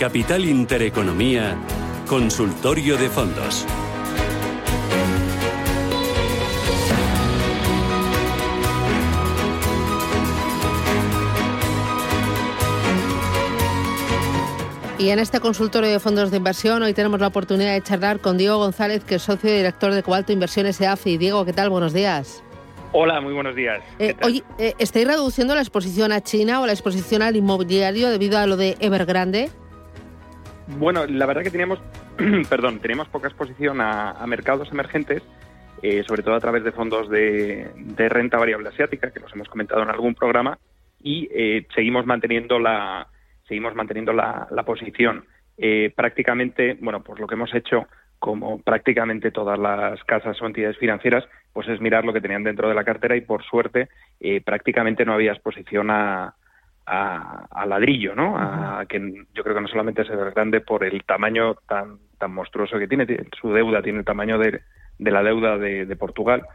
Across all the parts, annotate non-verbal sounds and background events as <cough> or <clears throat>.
Capital Intereconomía, Consultorio de Fondos. Y en este consultorio de fondos de inversión hoy tenemos la oportunidad de charlar con Diego González, que es socio y director de Cobalto Inversiones EAFI. Diego, ¿qué tal? Buenos días. Hola, muy buenos días. Eh, oye, eh, ¿estáis reduciendo la exposición a China o la exposición al inmobiliario debido a lo de Evergrande? Bueno, la verdad que teníamos, <clears throat> perdón, teníamos poca exposición a, mercados emergentes, eh, sobre todo a través de fondos de, renta variable asiática, que nos hemos comentado en algún programa, y seguimos manteniendo la, seguimos manteniendo la, posición. Eh, prácticamente, bueno, pues lo que hemos hecho, como prácticamente todas las casas o entidades financieras, pues es mirar lo que tenían dentro de la cartera y por suerte eh, prácticamente no había exposición a, a, ladrillo, ¿no? A, que yo creo que no solamente es grande por el tamaño tan, tan monstruoso que tiene, su deuda tiene el tamaño de, de la deuda de, de Portugal,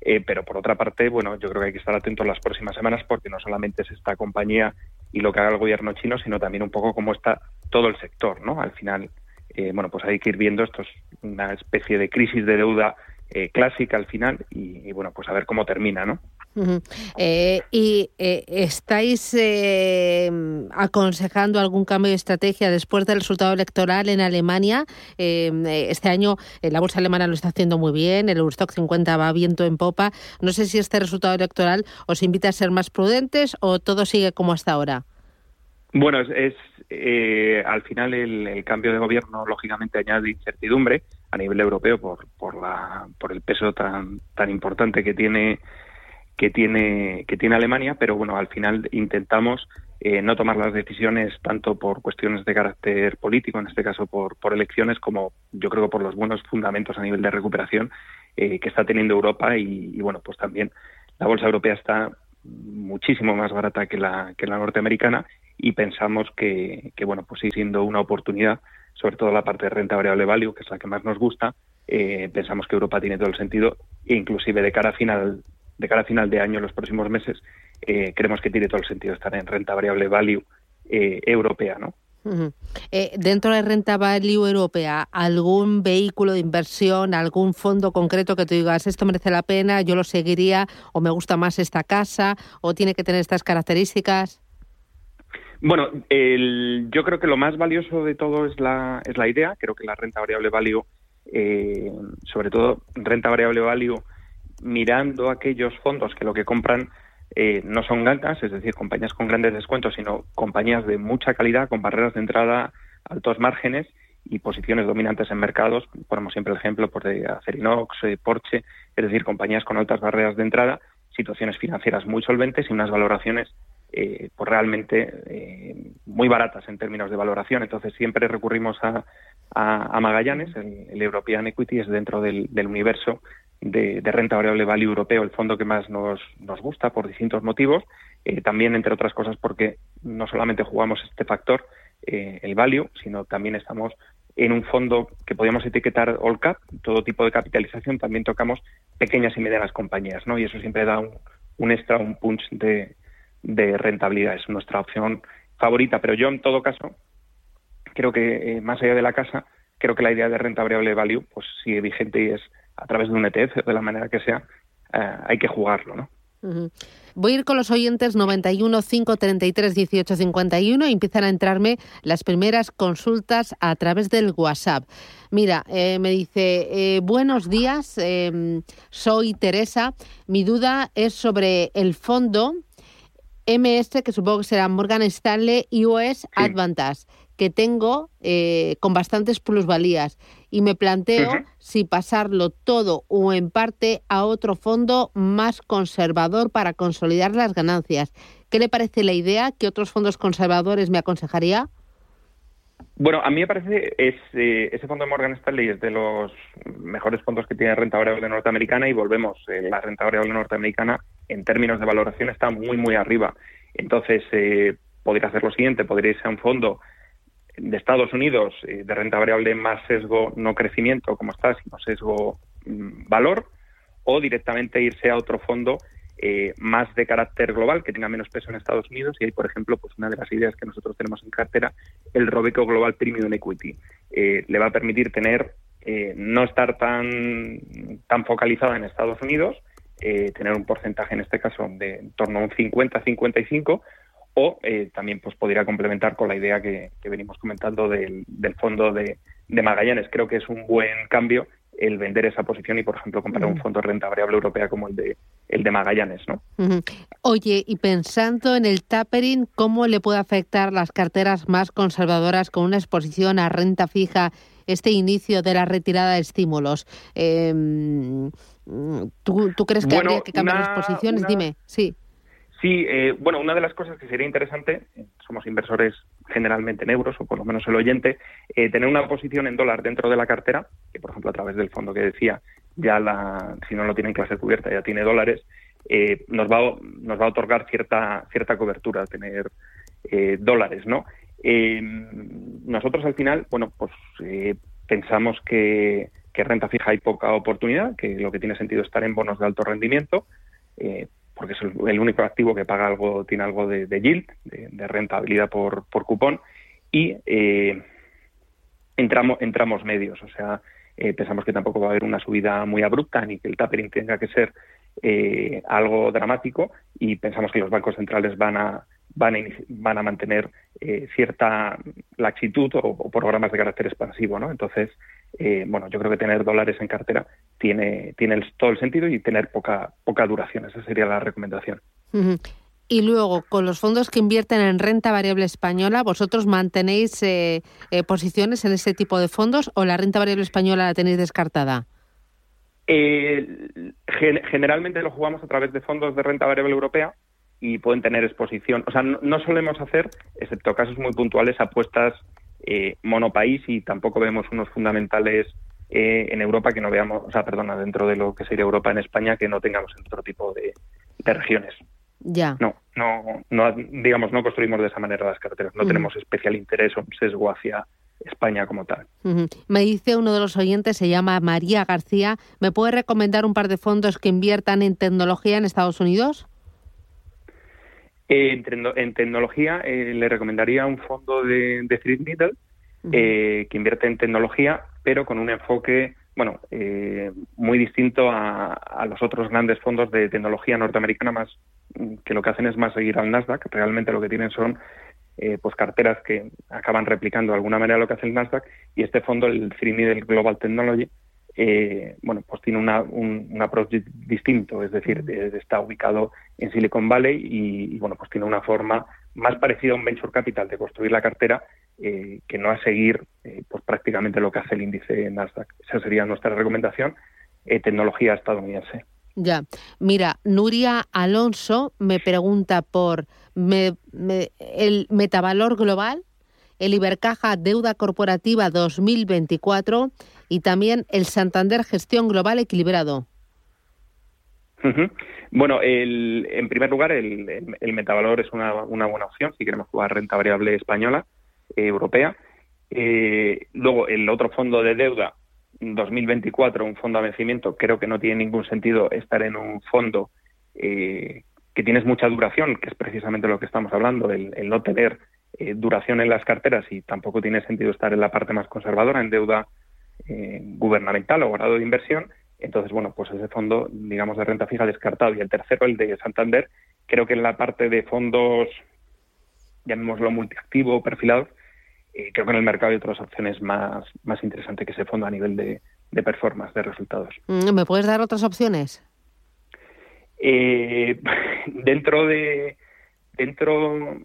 eh, pero por otra parte, bueno, yo creo que hay que estar atentos las próximas semanas porque no solamente es esta compañía y lo que haga el gobierno chino, sino también un poco cómo está todo el sector, ¿no? Al final, eh, bueno, pues hay que ir viendo esto es una especie de crisis de deuda eh, clásica al final y, y, bueno, pues a ver cómo termina, ¿no? Eh, ¿Y eh, estáis eh, aconsejando algún cambio de estrategia después del resultado electoral en Alemania? este año la bolsa alemana lo está haciendo muy bien, el Eurostock 50 va viento en popa. No sé si este resultado electoral os invita a ser más prudentes o todo sigue como hasta ahora. Bueno, es, al final el, cambio de gobierno lógicamente añade incertidumbre a nivel europeo por, por, la, por el peso tan, tan importante que tiene que tiene, que tiene Alemania, pero bueno, al final intentamos eh, no tomar las decisiones tanto por cuestiones de carácter político, en este caso por, por elecciones, como yo creo por los buenos fundamentos a nivel de recuperación eh, que está teniendo Europa y, bueno, pues también la bolsa europea está muchísimo más barata que la, que la norteamericana y pensamos que, que bueno, pues sigue siendo una oportunidad, sobre todo la parte de renta variable value, que es la que más nos gusta, eh, pensamos que Europa tiene todo el sentido, inclusive de cara a final de cara a final de año, en los próximos meses, eh, creemos que tiene todo el sentido estar en renta variable value eh, europea, ¿no? Eh, dentro de renta value europea, ¿algún vehículo de inversión, algún fondo concreto que tú digas, esto merece la pena, yo lo seguiría, o me gusta más esta casa, o tiene que tener estas características? Bueno, yo creo que lo más valioso de todo es la, es la idea. Creo que la renta variable value, sobre todo renta variable value, mirando aquellos fondos que lo que compran eh, no son gancas, es decir, compañías con grandes descuentos, sino compañías de mucha calidad, con barreras de entrada, altos márgenes y posiciones dominantes en mercados. Ponemos siempre el ejemplo por pues, de Acerinox, eh, Porsche, es decir, compañías con altas barreras de entrada, situaciones financieras muy solventes y unas valoraciones eh, pues realmente muy baratas en términos de valoración. Entonces siempre recurrimos a, Magallanes, el, European Equity es dentro del universo de, renta variable value europeo, el fondo que más nos, nos gusta por distintos motivos, eh, también entre otras cosas porque no solamente jugamos este factor, eh, el value, sino también estamos en un fondo que podríamos etiquetar all cap, todo tipo de capitalización, también tocamos pequeñas y medianas compañías, ¿no? Y eso siempre da un, extra, un punch de, de, rentabilidad, es nuestra opción favorita, pero yo en todo caso creo que eh, más allá de la casa, creo que la idea de renta variable value pues sigue vigente y es a través de un ETF, de la manera que sea, eh, hay que jugarlo, ¿no? Voy a ir con los oyentes 91 533 18 51 y empiezan a entrarme las primeras consultas a través del WhatsApp. Mira, eh, me dice, eh, buenos días, soy Teresa. Mi duda es sobre el fondo MS, que supongo que será Morgan Stanley US Advantage que tengo con bastantes plusvalías y me planteo si pasarlo todo o en parte a otro fondo más conservador para consolidar las ganancias. ¿Qué le parece la idea? ¿Qué otros fondos conservadores me aconsejaría? Bueno, a mí me parece es, eh, ese fondo de Morgan Stanley es de los mejores fondos que tiene renta variable norteamericana y volvemos, eh, la renta variable norteamericana en términos de valoración está muy, muy arriba. Entonces, podría hacer lo siguiente, podría irse a un fondo de Estados Unidos eh, de renta variable más sesgo no crecimiento, como está, sino sesgo mm, valor, o directamente irse a otro fondo eh, más de carácter global, que tenga menos peso en Estados Unidos. Y hay, por ejemplo, pues una de las ideas que nosotros tenemos en cartera, el Robeco Global Premium Equity. Eh, le va a permitir tener, eh, no estar tan, tan focalizada en Estados Unidos, tener un porcentaje en este caso de en torno a un 50-55 o también pues podría complementar con la idea que, venimos comentando del, fondo de, de Magallanes. Creo que es un buen cambio el vender esa posición y, por ejemplo, comprar un fondo de renta variable europea como el de el de Magallanes, ¿no? Oye, y pensando en el tapering, ¿cómo le puede afectar las carteras más conservadoras con una exposición a renta fija este inicio de la retirada de estímulos? Em, ¿tú, crees que habría que cambiar las posiciones? Dime, sí. Sí, eh, bueno, una de las cosas que sería interesante, somos inversores generalmente en euros, o por lo menos el oyente, eh, tener una posición en dólar dentro de la cartera, que por ejemplo a través del fondo que decía, ya la, si no lo tiene en clase cubierta, ya tiene dólares, eh, nos, va, a, nos va a otorgar cierta, cierta cobertura tener dólares, ¿no? nosotros al final, bueno, pues pensamos que, renta fija hay poca oportunidad, que lo que tiene sentido es estar en bonos de alto rendimiento, porque es el, único activo que paga algo, tiene algo de, yield, de, rentabilidad por, por cupón, y eh, entramos, entramos medios, o sea, eh, pensamos que tampoco va a haber una subida muy abrupta ni que el tapering tenga que ser eh, algo dramático y pensamos que los bancos centrales van a van a, van a mantener cierta laxitud o, programas de carácter expansivo, ¿no? Entonces, bueno, yo creo que tener dólares en cartera tiene, tiene todo el sentido y tener poca, poca duración. Esa sería la recomendación. Y luego, con los fondos que invierten en renta variable española, ¿vosotros mantenéis eh, eh, posiciones en ese tipo de fondos o la renta variable española la tenéis descartada? Eh, generalmente lo jugamos a través de fondos de renta variable europea y pueden tener exposición. O sea, no, solemos hacer, excepto casos muy puntuales, apuestas monopaís y tampoco vemos unos fundamentales eh, en Europa que no veamos, o sea, perdona, dentro de lo que sería Europa en España, que no tengamos otro tipo de, regiones. Ya. No, no, no, digamos, no construimos de esa manera las carreteras. No tenemos especial interés o sesgo hacia España como tal. Me dice uno de los oyentes, se llama María García. ¿Me puede recomendar un par de fondos que inviertan en tecnología en Estados Unidos? Eh, en, tecnología eh, le recomendaría un fondo de, de Thread Middle que invierte en tecnología pero con un enfoque bueno, eh, muy distinto a, los otros grandes fondos de tecnología norteamericana, más que lo que hacen es más seguir al Nasdaq. Realmente lo que tienen son eh, pues carteras que acaban replicando de alguna manera lo que hace el Nasdaq y este fondo, el Free del Global Technology, eh, bueno, pues tiene una, un, approach distinto, es decir, está ubicado en Silicon Valley y, y, bueno, pues tiene una forma más parecida a un venture capital de construir la cartera eh, que no a seguir eh, pues prácticamente lo que hace el índice Nasdaq. Esa sería nuestra recomendación, eh, tecnología estadounidense. Ya, mira, Nuria Alonso me pregunta por el metavalor global, el Ibercaja Deuda Corporativa 2024 y también el Santander Gestión Global Equilibrado. Bueno, en primer lugar, el, metavalor es una, una, buena opción si queremos jugar renta variable española europea. Eh, luego, el otro fondo de deuda, 2024, un fondo a vencimiento, creo que no tiene ningún sentido estar en un fondo eh, que tienes mucha duración, que es precisamente lo que estamos hablando, el, no tener eh, duración en las carteras y tampoco tiene sentido estar en la parte más conservadora, en deuda gubernamental o grado de inversión. Entonces, bueno, pues ese fondo, digamos, de renta fija descartado. Y el tercero, el de Santander, creo que en la parte de fondos llamémoslo multiactivo, perfilado, eh, creo que en el mercado hay otras opciones más, más interesantes que ese fondo a nivel de, performance, de resultados. Mm, ¿Me puedes dar otras opciones? Eh, <laughs> dentro de dentro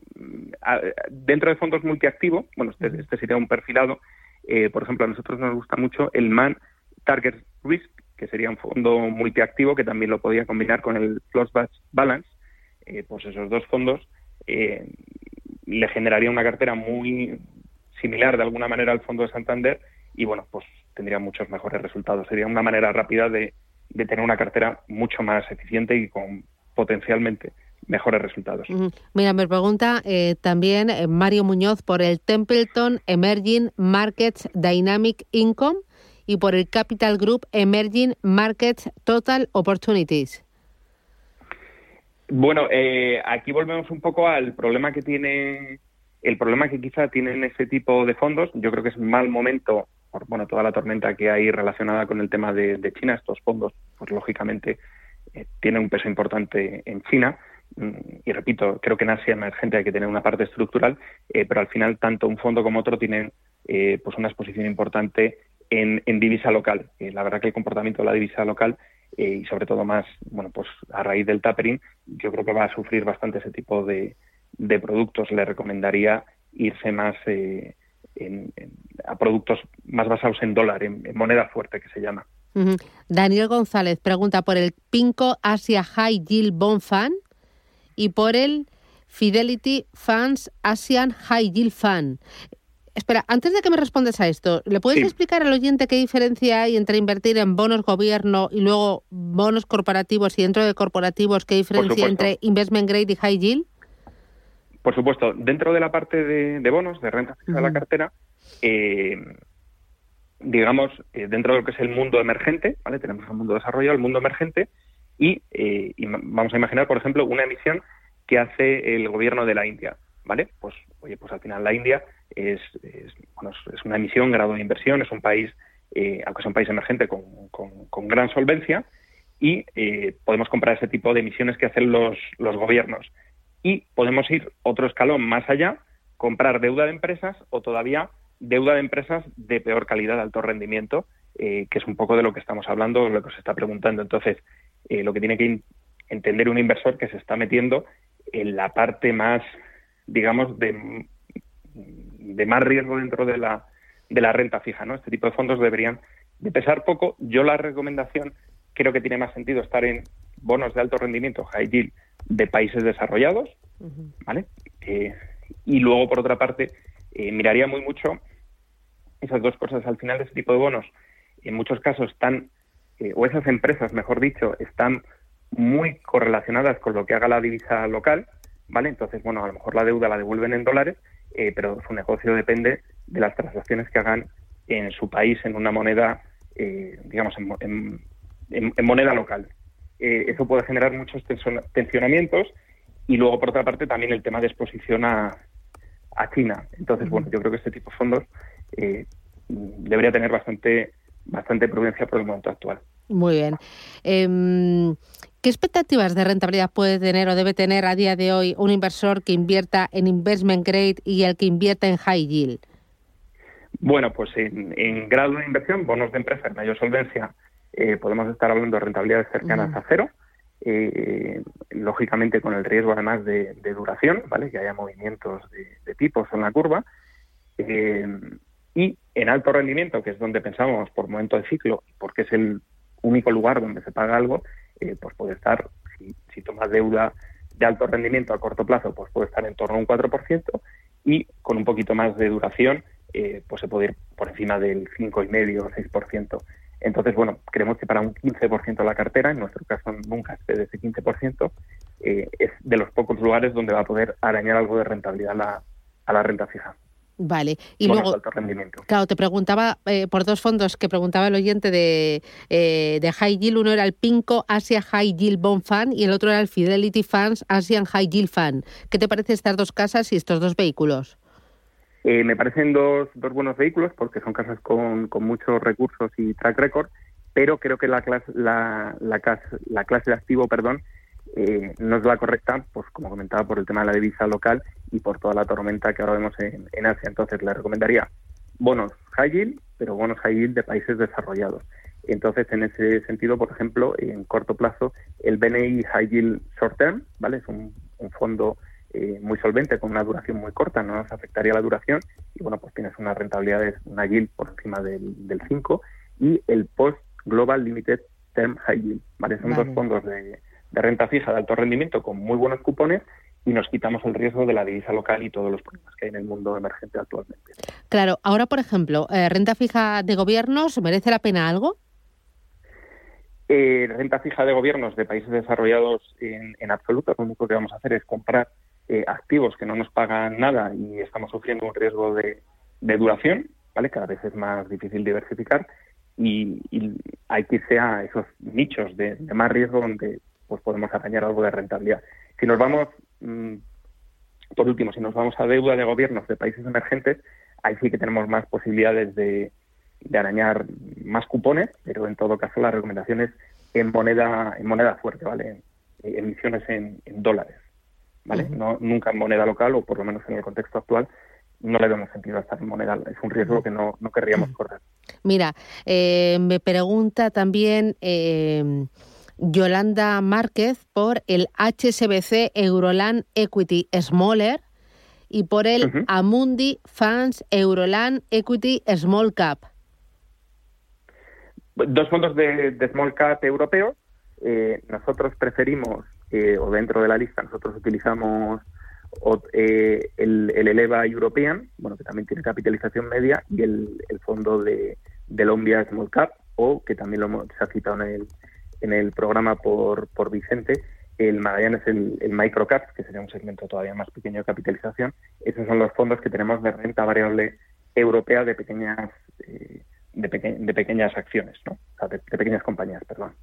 dentro de fondos multiactivo, bueno, este, este sería un perfilado. Eh, por ejemplo, a nosotros nos gusta mucho el Man Target Risk, que sería un fondo multiactivo que también lo podía combinar con el Plus Balance. pues esos dos fondos le generaría una cartera muy similar de alguna manera al fondo de Santander y bueno, pues tendría muchos mejores resultados. Sería una manera rápida de, tener una cartera mucho más eficiente y con potencialmente mejores resultados. Mira, me pregunta eh, también eh, Mario Muñoz por el Templeton Emerging Markets Dynamic Income y por el Capital Group Emerging Markets Total Opportunities. Bueno, eh, aquí volvemos un poco al problema que tiene, el problema que quizá tienen este tipo de fondos. Yo creo que es mal momento por bueno toda la tormenta que hay relacionada con el tema de, China. Estos fondos, pues lógicamente, eh, tienen un peso importante en China. Mm, y repito, creo que en Asia emergente hay que tener una parte estructural, eh, pero al final tanto un fondo como otro tienen pues una exposición importante en, divisa local. la verdad que el comportamiento de la divisa local y sobre todo más, bueno, pues a raíz del tapering, yo creo que va a sufrir bastante ese tipo de, productos. Le recomendaría irse más eh, a productos más basados en dólar, en, moneda fuerte que se llama. Daniel González pregunta por el Pinco Asia High Yield Bond Fund y por el Fidelity Funds Asian High Yield Fund. Espera, antes de que me respondas a esto, ¿le puedes explicar al oyente qué diferencia hay entre invertir en bonos gobierno y luego bonos corporativos y dentro de corporativos qué diferencia entre investment grade y high yield? Por supuesto, dentro de la parte de, bonos, de renta fija de la cartera, eh, digamos, eh, dentro de lo que es el mundo emergente, ¿vale? Tenemos el mundo desarrollado, el mundo emergente, y, eh, vamos a imaginar, por ejemplo, una emisión que hace el gobierno de la India, ¿vale? Pues, oye, pues al final la India es, bueno, es una emisión, grado de inversión, es un país, eh, aunque es un país emergente con, con, gran solvencia, y eh, podemos comprar ese tipo de emisiones que hacen los, los gobiernos. Y podemos ir otro escalón más allá, comprar deuda de empresas o todavía deuda de empresas de peor calidad, de alto rendimiento, eh, que es un poco de lo que estamos hablando, lo que se está preguntando. Entonces, lo que tiene que entender un inversor que se está metiendo en la parte más, digamos, de de más riesgo dentro de la, de la renta fija, ¿no? Este tipo de fondos deberían de pesar poco. Yo la recomendación creo que tiene más sentido estar en bonos de alto rendimiento, high yield, de países desarrollados, ¿vale? Eh, y luego, por otra parte, eh, miraría muy mucho esas dos cosas. Al final de ese tipo de bonos, en muchos casos están, eh, o esas empresas, mejor dicho, están muy correlacionadas con lo que haga la divisa local, ¿vale? Entonces, bueno, a lo mejor la deuda la devuelven en dólares, eh, pero su negocio depende de las transacciones que hagan en su país en una moneda, eh, digamos, en, moneda local. Eh, eso puede generar muchos tensionamientos y luego, por otra parte, también el tema de exposición a, a China. Entonces, bueno, yo creo que este tipo de fondos debería tener bastante, bastante prudencia por el momento actual. Muy bien. Em, ¿Qué expectativas de rentabilidad puede tener o debe tener a día de hoy un inversor que invierta en investment grade y el que invierta en high yield? Bueno, pues en, grado de inversión, bonos de empresa en mayor solvencia, eh, podemos estar hablando de rentabilidades cercanas a cero, eh, lógicamente con el riesgo además de, duración, ¿vale? que haya movimientos de, tipos en la curva. Eh, y en alto rendimiento, que es donde pensamos por momento de ciclo, porque es el único lugar donde se paga algo, eh, pues puede estar, si, si tomas deuda de alto rendimiento a corto plazo, pues puede estar en torno a un 4% y con un poquito más de duración, eh, pues se puede ir por encima del 5,5 o 6%. Entonces, bueno, creemos que para un 15% de la cartera, en nuestro caso nunca de ese 15%, eh, es de los pocos lugares donde va a poder arañar algo de rentabilidad a la renta fija. Vale, y luego, claro, te preguntaba eh, por dos fondos que preguntaba el oyente de, eh, de High Yield, uno era el Pinco Asia High Yield Bond Fund y el otro era el Fidelity Funds Asian High Yield Fund. ¿Qué te parecen estas dos casas y estos dos vehículos? Eh, me parecen dos, dos buenos vehículos porque son casas con, con muchos recursos y track record, pero creo que la clase, la, la, la clase de activo, perdón, eh, no es la correcta, pues como comentaba, por el tema de la divisa local y por toda la tormenta que ahora vemos en, Asia. Entonces, le recomendaría bonos high yield, pero bonos high yield de países desarrollados. Entonces, en ese sentido, por ejemplo, en corto plazo, el BNI High Yield Short Term, ¿vale? Es un, fondo eh, muy solvente con una duración muy corta, no nos afectaría la duración y bueno, pues tienes unas rentabilidades, una yield por encima del, del 5 y el Post Global Limited Term High Yield, ¿vale? Son dos fondos de, de renta fija de alto rendimiento con muy buenos cupones y nos quitamos el riesgo de la divisa local y todos los problemas que hay en el mundo emergente actualmente. Claro, ahora por ejemplo, eh, renta fija de gobiernos, ¿merece la pena algo? Eh, renta fija de gobiernos de países desarrollados en, absoluto, lo único que vamos a hacer es comprar eh, activos que no nos pagan nada y estamos sufriendo un riesgo de, duración, ¿vale? Cada vez es más difícil diversificar y, hay que irse a esos nichos de, de más riesgo donde pues podemos arañar algo de rentabilidad. Si nos vamos, mm, por último, si nos vamos a deuda de gobiernos de países emergentes, ahí sí que tenemos más posibilidades de, arañar más cupones, pero en todo caso la recomendación es en moneda, en moneda fuerte, ¿vale? Emisiones en, dólares, ¿vale? no, nunca en moneda local o por lo menos en el contexto actual no le vemos sentido a estar en moneda. Es un riesgo que no, no querríamos correr. Mira, eh, me pregunta también eh, Yolanda Márquez por el HSBC Euroland Equity Smaller y por el Amundi Funds Euroland Equity Small Cap. Dos fondos de, Small Cap europeos. Eh, nosotros preferimos, o dentro de la lista, nosotros utilizamos eh, el, el, Eleva European, bueno, que también tiene capitalización media, y el, fondo de, de Small Cap, o que también lo se ha citado en el, en el programa por, por Vicente, el Magallanes el, el Microcap, que sería un segmento todavía más pequeño de capitalización. Esos son los fondos que tenemos de renta variable europea de pequeñas eh, de, de, pequeñas acciones, ¿no? O sea, de, pequeñas compañías, perdón.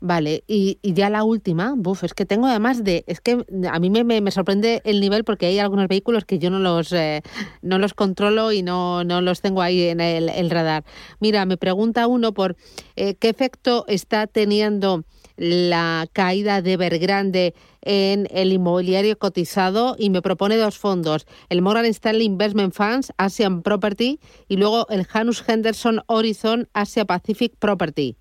Vale, y, ya la última, buf, es que tengo además de, es que a mí me, me, sorprende el nivel porque hay algunos vehículos que yo no los, eh, no los controlo y no, no los tengo ahí en el, radar. Mira, me pregunta uno por eh, qué efecto está teniendo la caída de Evergrande en el inmobiliario cotizado y me propone dos fondos, el Morgan Stanley Investment Funds, Asian Property y luego el Janus Henderson Horizon Asia Pacific Property.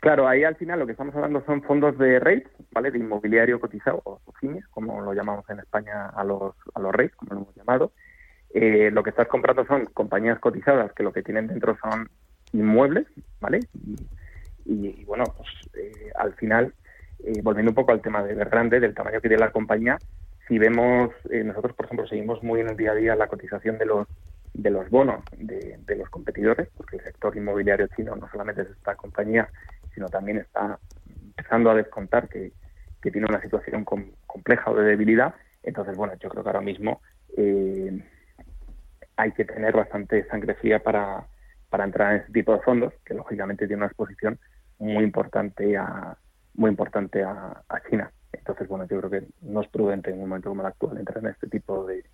Claro, ahí al final lo que estamos hablando son fondos de rates, ¿vale? De inmobiliario cotizado, o FINIS, como lo llamamos en España a los, a los rates, como lo hemos llamado. Eh, lo que estás comprando son compañías cotizadas que lo que tienen dentro son inmuebles, ¿vale? Y, bueno, pues eh, al final, eh, volviendo un poco al tema de grande, del tamaño que tiene la compañía, si vemos, nosotros por ejemplo seguimos muy en el día a día la cotización de los de los bonos de los competidores, porque el sector inmobiliario chino no solamente es esta compañía, sino también está empezando a descontar que, tiene una situación compleja o de debilidad. Entonces, bueno, yo creo que ahora mismo eh, hay que tener bastante sangre fría para, para entrar en ese tipo de fondos, que lógicamente tiene una exposición muy importante a muy importante a China. Entonces, bueno, yo creo que no es prudente en un momento como el actual entrar en este tipo de,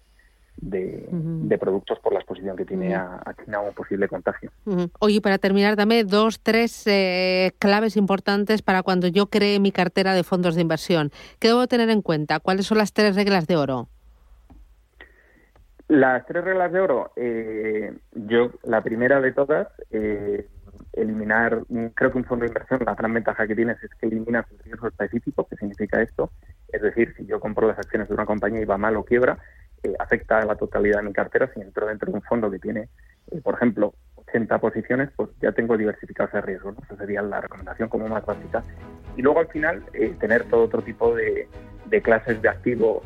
de, productos por la exposición que tiene a, China o un posible contagio. Oye, para terminar, dame dos, tres eh, claves importantes para cuando yo cree mi cartera de fondos de inversión. ¿Qué debo tener en cuenta? ¿Cuáles son las tres reglas de oro? Las tres reglas de oro, eh, yo la primera de todas, eh, eliminar, creo que un fondo de inversión, la gran ventaja que tienes es que eliminas el riesgo específico, ¿qué significa esto? Es decir, si yo compro las acciones de una compañía y va mal o quiebra, eh, afecta a la totalidad de mi cartera. Si entro dentro de un fondo que tiene, eh, por ejemplo, 80 posiciones, pues ya tengo diversificado ese riesgo. ¿no? Esa sería la recomendación como más básica. Y luego al final, eh, tener todo otro tipo de, de clases de activo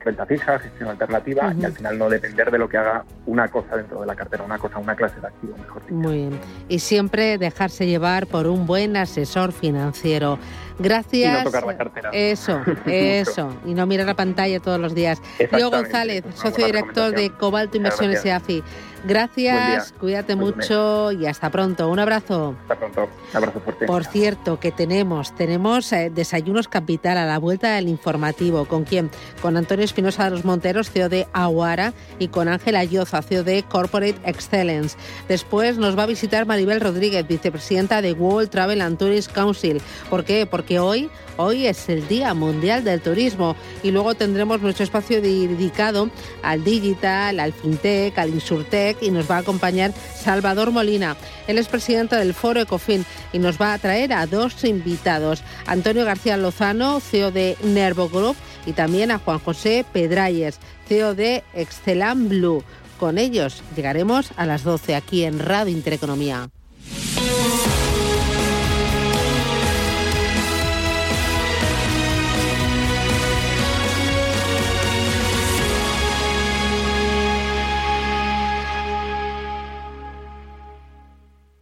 renta fija, gestión alternativa y al final no depender de lo que haga una cosa dentro de la cartera, una cosa, una clase de activo, mejor dicho. Muy bien. Y siempre dejarse llevar por un buen asesor financiero. Gracias. Y no tocar la cartera. Eso, <laughs> eso. y no mirar la pantalla todos los días. Diego González, socio director de Cobalto Inversiones EAFI. Gracias, cuídate mucho y hasta pronto. Un abrazo. Hasta pronto. Un abrazo fuerte. Por cierto, que tenemos, tenemos eh, desayunos capital a la vuelta del informativo. ¿Con quién? Con Antonio Espinosa de los Monteros, CEO de Aguara, y con Ángela Lloza, CEO de Corporate Excellence. Después nos va a visitar Maribel Rodríguez, vicepresidenta de World Travel and Tourist Council. ¿Por qué? Porque hoy Hoy es el Día Mundial del Turismo y luego tendremos nuestro espacio dedicado al digital, al fintech, al insurtech y nos va a acompañar Salvador Molina. Él es presidente del Foro Ecofin y nos va a traer a dos invitados, Antonio García Lozano, CEO de Nervo Group y también a Juan José Pedrayes, CEO de Excelam Blue. Con ellos llegaremos a las 12 aquí en Radio Intereconomía.